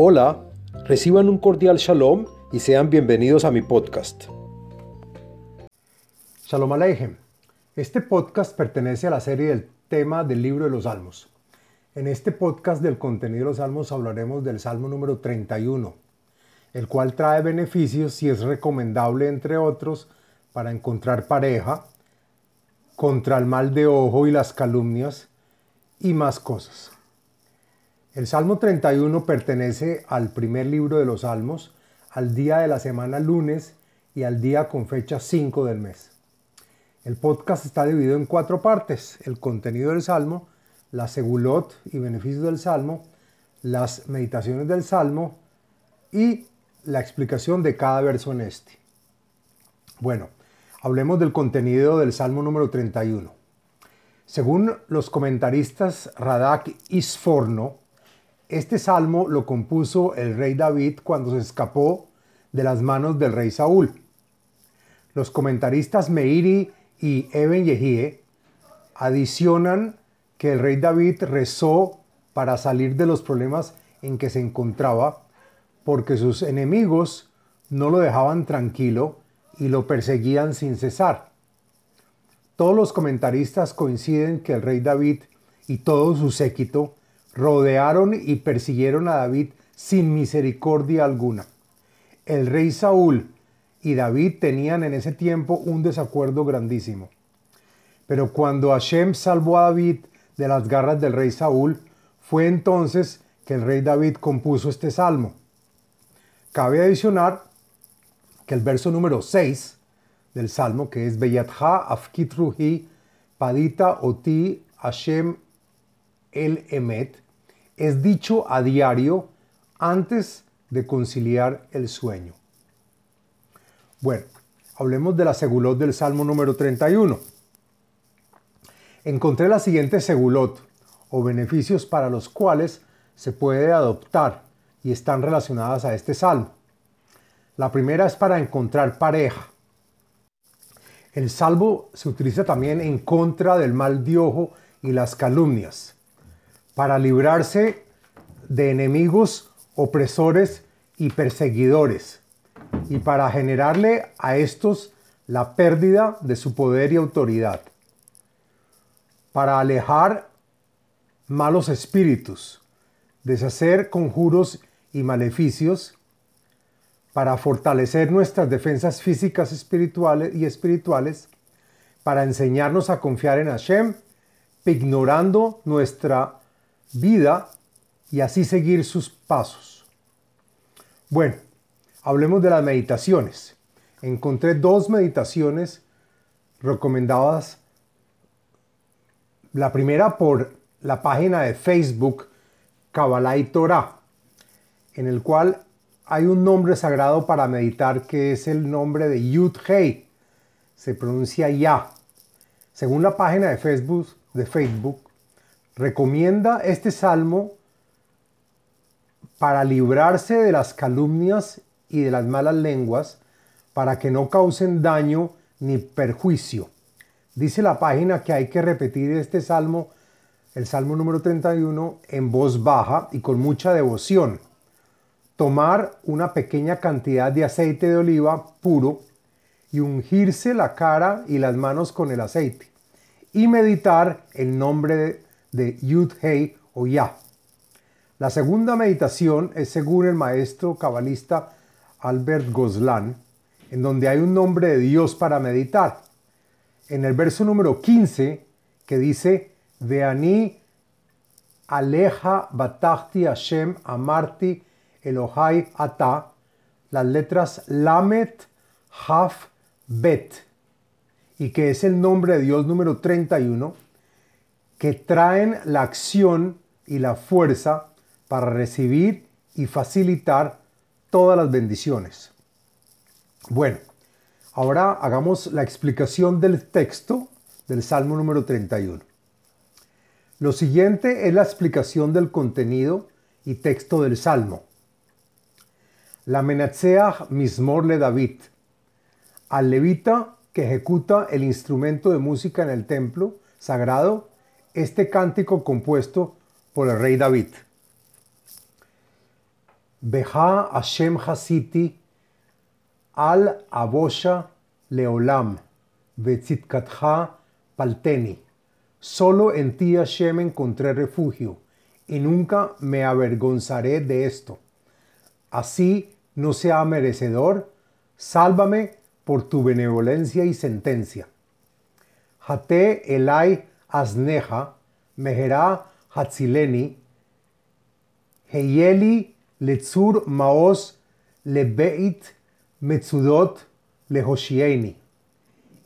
Hola, reciban un cordial shalom y sean bienvenidos a mi podcast. Shalom Aleichem. Este podcast pertenece a la serie del tema del libro de los Salmos. En este podcast del contenido de los Salmos hablaremos del Salmo número 31, el cual trae beneficios y es recomendable, entre otros, para encontrar pareja, contra el mal de ojo y las calumnias y más cosas. El Salmo 31 pertenece al primer libro de los Salmos, al día de la semana lunes y al día con fecha 5 del mes. El podcast está dividido en cuatro partes, el contenido del Salmo, la segulot y beneficios del Salmo, las meditaciones del Salmo y la explicación de cada verso en este. Bueno, hablemos del contenido del Salmo número 31. Según los comentaristas Radak Isforno, este salmo lo compuso el rey David cuando se escapó de las manos del rey Saúl. Los comentaristas Meiri y Eben Yehie adicionan que el rey David rezó para salir de los problemas en que se encontraba porque sus enemigos no lo dejaban tranquilo y lo perseguían sin cesar. Todos los comentaristas coinciden que el rey David y todo su séquito rodearon y persiguieron a David sin misericordia alguna. El rey Saúl y David tenían en ese tiempo un desacuerdo grandísimo. Pero cuando Hashem salvó a David de las garras del rey Saúl, fue entonces que el rey David compuso este salmo. Cabe adicionar que el verso número 6 del salmo, que es Beyatha Afkit Ruhi Padita Oti Hashem El Emet, es dicho a diario antes de conciliar el sueño. Bueno, hablemos de la segulot del Salmo número 31. Encontré la siguiente segulot o beneficios para los cuales se puede adoptar y están relacionadas a este salmo. La primera es para encontrar pareja. El salvo se utiliza también en contra del mal de ojo y las calumnias para librarse de enemigos, opresores y perseguidores, y para generarle a estos la pérdida de su poder y autoridad, para alejar malos espíritus, deshacer conjuros y maleficios, para fortalecer nuestras defensas físicas espirituales y espirituales, para enseñarnos a confiar en Hashem, ignorando nuestra vida y así seguir sus pasos. Bueno, hablemos de las meditaciones. Encontré dos meditaciones recomendadas. La primera por la página de Facebook Kabbalah y Torah, en el cual hay un nombre sagrado para meditar que es el nombre de Yud Hei. Se pronuncia Ya. Según la página de Facebook, de Facebook recomienda este salmo para librarse de las calumnias y de las malas lenguas, para que no causen daño ni perjuicio. Dice la página que hay que repetir este salmo, el salmo número 31, en voz baja y con mucha devoción. Tomar una pequeña cantidad de aceite de oliva puro y ungirse la cara y las manos con el aceite y meditar el nombre de de Yud Hei o Ya. La segunda meditación es según el maestro cabalista Albert Goslan, en donde hay un nombre de Dios para meditar. En el verso número 15, que dice, Veani aleja batachti Hashem amarti Elohai ata, las letras Lamet, Haf, Bet, y que es el nombre de Dios número 31, que traen la acción y la fuerza para recibir y facilitar todas las bendiciones. Bueno, ahora hagamos la explicación del texto del Salmo número 31. Lo siguiente es la explicación del contenido y texto del Salmo. La Menatseach Mismor le David, al levita que ejecuta el instrumento de música en el templo sagrado este cántico compuesto por el rey David. Beja Hashem Hasiti, Al Abosha Leolam, Betzitkatja Palteni. Solo en ti Hashem encontré refugio, y nunca me avergonzaré de esto. Así no sea merecedor, sálvame por tu benevolencia y sentencia. Hate Asneja, Mehera Hatzileni, Heyeli Letzur Maos Lebeit Metzudot Lehoshieni.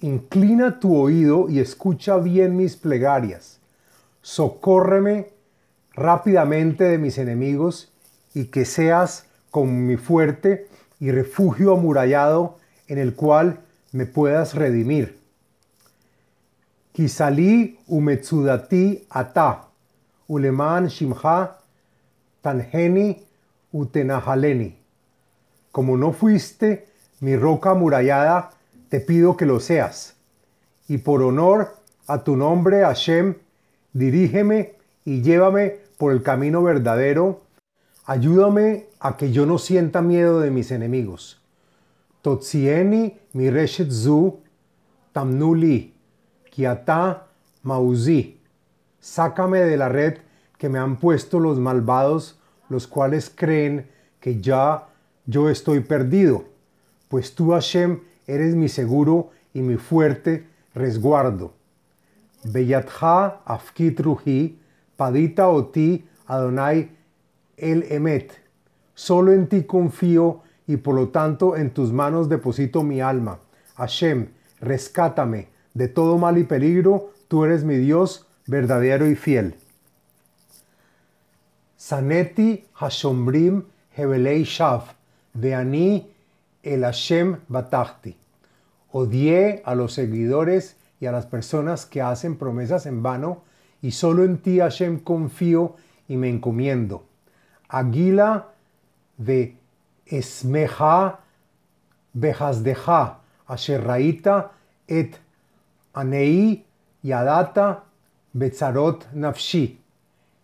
Inclina tu oído y escucha bien mis plegarias. Socórreme rápidamente de mis enemigos y que seas como mi fuerte y refugio amurallado en el cual me puedas redimir. Kisali umetsudati ata, uleman shimha, tanheni utenahaleni. Como no fuiste mi roca amurallada, te pido que lo seas. Y por honor a tu nombre, Hashem, dirígeme y llévame por el camino verdadero. Ayúdame a que yo no sienta miedo de mis enemigos. Totsieni mi reshet zu tamnuli kiata mauzi. Sácame de la red que me han puesto los malvados, los cuales creen que ya yo estoy perdido. Pues tú, Hashem, eres mi seguro y mi fuerte resguardo. Beyatha afkit ruhi, padita oti Adonai el emet. Solo en ti confío y por lo tanto en tus manos deposito mi alma. Hashem, rescátame de todo mal y peligro, tú eres mi Dios verdadero y fiel. Saneti Hashombrim Hebelei Shav, Veani el Hashem Batachti. Odié a los seguidores y a las personas que hacen promesas en vano, y solo en ti, Hashem, confío y me encomiendo. Aguila de Esmeja Behazdeja, Asherraita et Anei Yadata Betzarot Nafshi.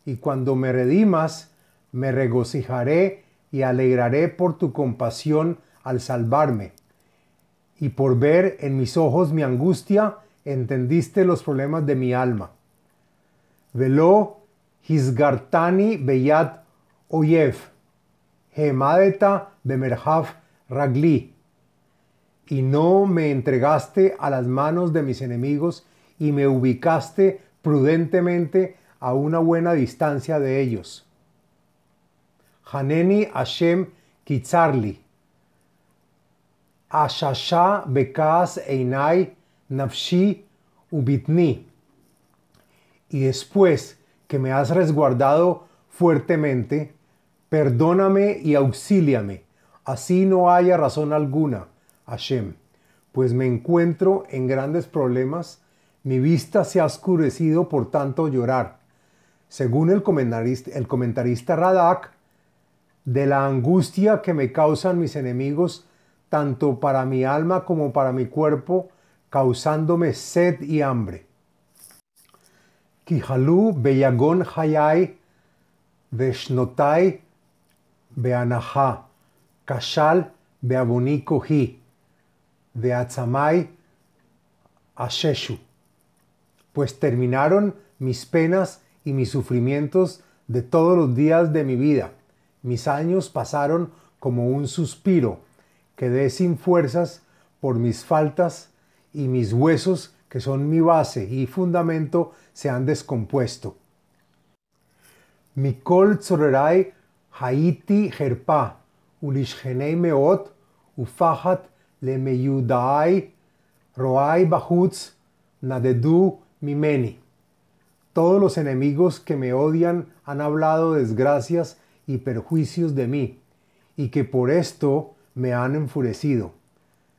Y cuando me redimas, me regocijaré y alegraré por tu compasión al salvarme. Y por ver en mis ojos mi angustia, entendiste los problemas de mi alma. Velo hisgartani beyat oyev, hemadeta bemerhav ragli. Y no me entregaste a las manos de mis enemigos y me ubicaste prudentemente a una buena distancia de ellos. Haneni Hashem Kitzarli. Ashasha Bekas Einai Nafshi Ubitni. Y después que me has resguardado fuertemente, perdóname y auxíliame. Así no haya razón alguna, Hashem, pues me encuentro en grandes problemas, mi vista se ha oscurecido por tanto llorar. Según el comentarista, Radak, de la angustia que me causan mis enemigos, tanto para mi alma como para mi cuerpo, causándome sed y hambre. Kihalu beyagon hayai veshnotai beanaha kashal beaboni kohi beatzamai asheshu. Pues terminaron mis penas y mis sufrimientos de todos los días de mi vida. Mis años pasaron como un suspiro quedé sin fuerzas por mis faltas y mis huesos, que son mi base y fundamento, se han descompuesto. Mikol tzorerai haiti herpa, ulishgenei meot, ufahat lemeyudai, roai bahutz, nadedu mimeni. Todos los enemigos que me odian han hablado desgracias y perjuicios de mí, y que por esto me han enfurecido.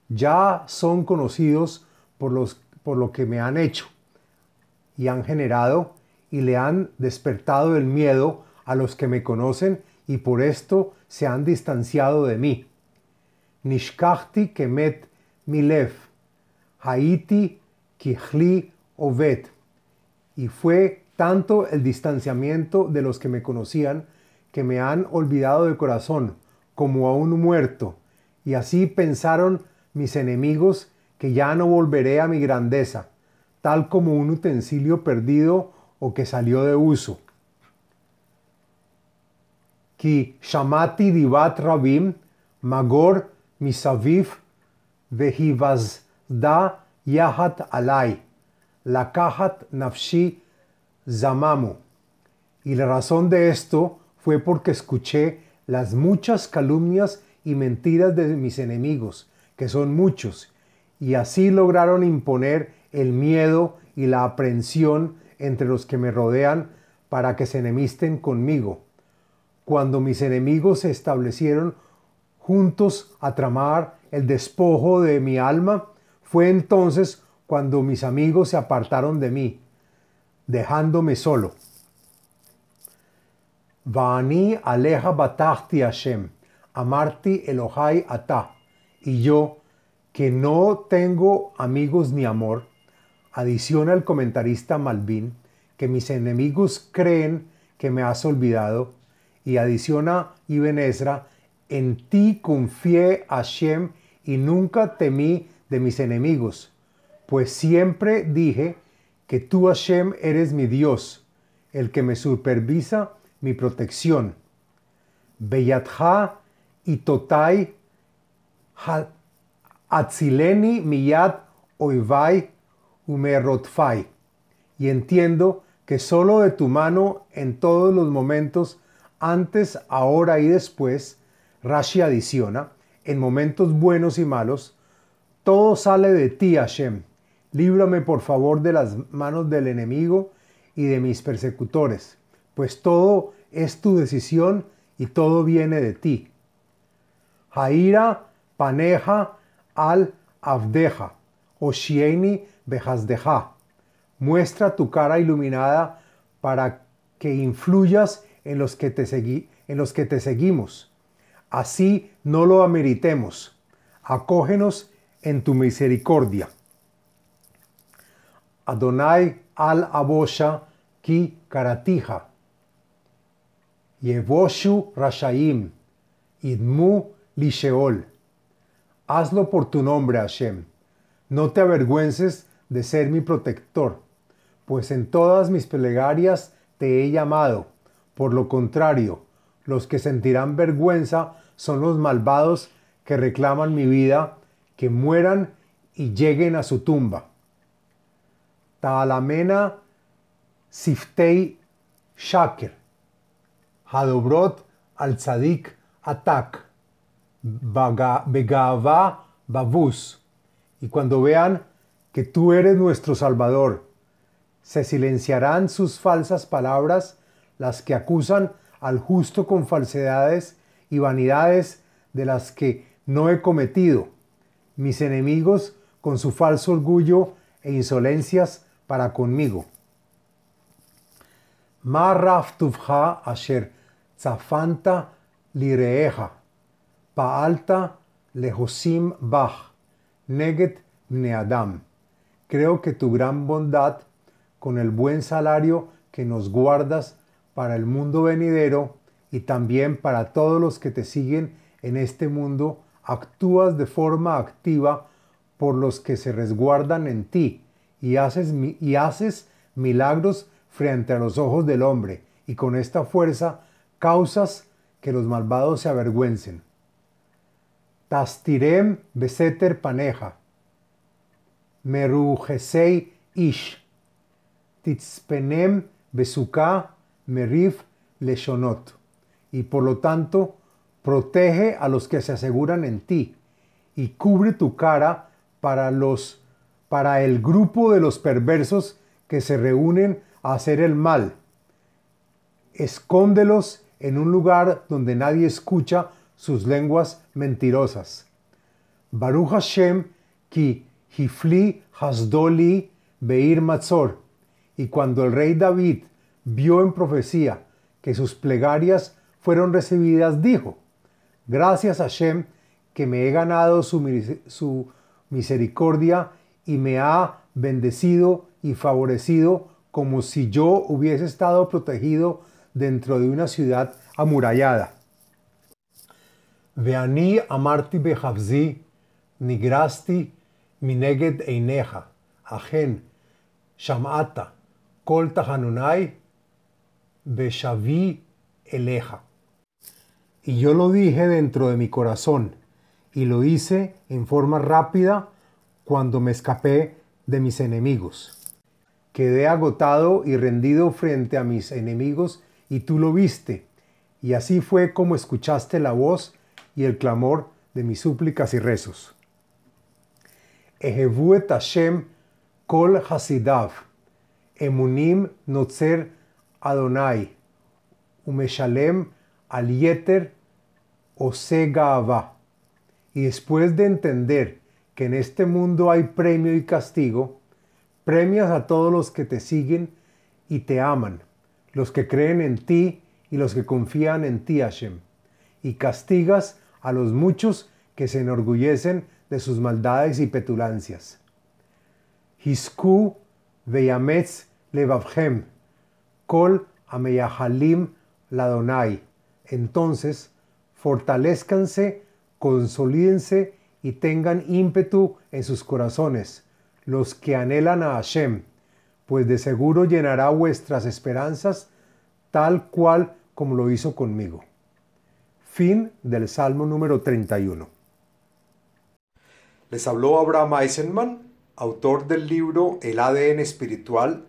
Ya son conocidos por, los, por lo que me han hecho y han generado y le han despertado el miedo a los que me conocen y por esto se han distanciado de mí. Nishkachti kemet milev, haiti kihli ovet. Y fue tanto el distanciamiento de los que me conocían que me han olvidado de corazón, como a un muerto, y así pensaron mis enemigos que ya no volveré a mi grandeza, tal como un utensilio perdido o que salió de uso. Ki shamati divat rabim magor alai, lakahat nafshi zamamu. Y la razón de esto fue porque escuché las muchas calumnias y mentiras de mis enemigos, que son muchos, y así lograron imponer el miedo y la aprensión entre los que me rodean para que se enemisten conmigo. Cuando mis enemigos se establecieron juntos a tramar el despojo de mi alma, fue entonces cuando mis amigos se apartaron de mí, dejándome solo. Vani aleja batachti Hashem, amarti Elohai ata. Y yo, que no tengo amigos ni amor, adiciona el comentarista Malvin, que mis enemigos creen que me has olvidado, y adiciona Ibn Ezra, en ti confié Hashem y nunca temí de mis enemigos, pues siempre dije que tú Hashem eres mi Dios, el que me supervisa mi protección. Beyatha y Totai Atzileni miyad oivai umerotfai. Y entiendo que solo de tu mano en todos los momentos, antes, ahora y después, Rashi adiciona, en momentos buenos y malos, todo sale de ti, Hashem. Líbrame por favor de las manos del enemigo y de mis persecutores pues todo es tu decisión y todo viene de ti. Jaira paneja al avdeja, oshieni behazdeja. Muestra tu cara iluminada para que influyas en los que te, en los que te seguimos. Así no lo ameritemos. Acógenos en tu misericordia. Adonai al abosha ki karatija. Yevoshu Rashaim, Idmu Lisheol. Hazlo por tu nombre, Hashem. No te avergüences de ser mi protector, pues en todas mis plegarias te he llamado. Por lo contrario, los que sentirán vergüenza son los malvados que reclaman mi vida, que mueran y lleguen a su tumba. Taalamena Siftei Shaker. Hadobrot al Tzadik Atak, Begava Babus. Y cuando vean que tú eres nuestro Salvador, se silenciarán sus falsas palabras, las que acusan al justo con falsedades y vanidades de las que no he cometido, mis enemigos con su falso orgullo e insolencias para conmigo. Marraf asher Zafanta lireeja, paalta lejosim bach, neget neadam. Creo que tu gran bondad, con el buen salario que nos guardas para el mundo venidero y también para todos los que te siguen en este mundo, actúas de forma activa por los que se resguardan en ti y haces, y haces milagros frente a los ojos del hombre. Y con esta fuerza causas que los malvados se avergüencen. Tastirem beseter paneja, merujesei ish, titzpenem besuka merif leshonot. Y por lo tanto, protege a los que se aseguran en ti y cubre tu cara para los para el grupo de los perversos que se reúnen a hacer el mal. Escóndelos en un lugar donde nadie escucha sus lenguas mentirosas. Baruch ki hifli hasdoli beir matzor. Y cuando el rey David vio en profecía que sus plegarias fueron recibidas, dijo, gracias a Hashem que me he ganado su, su misericordia y me ha bendecido y favorecido como si yo hubiese estado protegido dentro de una ciudad amurallada. Veani amarti behavzi, nigrasti mineged eineja, ajen, shamata, kol tahanunai, beshavi eleja. Y yo lo dije dentro de mi corazón, y lo hice en forma rápida cuando me escapé de mis enemigos. Quedé agotado y rendido frente a mis enemigos, y tú lo viste, y así fue como escuchaste la voz y el clamor de mis súplicas y rezos. Hashem kol hasidav, emunim notzer Adonai, umeshalem al yeter ose Y después de entender que en este mundo hay premio y castigo, premias a todos los que te siguen y te aman, los que creen en ti y los que confían en ti, Hashem, y castigas a los muchos que se enorgullecen de sus maldades y petulancias. Hisku veyametz levavhem, kol ameyahalim ladonai. Entonces, fortalezcanse, consolídense y tengan ímpetu en sus corazones, los que anhelan a Hashem, pues de seguro llenará vuestras esperanzas tal cual como lo hizo conmigo. Fin del Salmo número 31. Les habló Abraham Eisenman, autor del libro El ADN espiritual,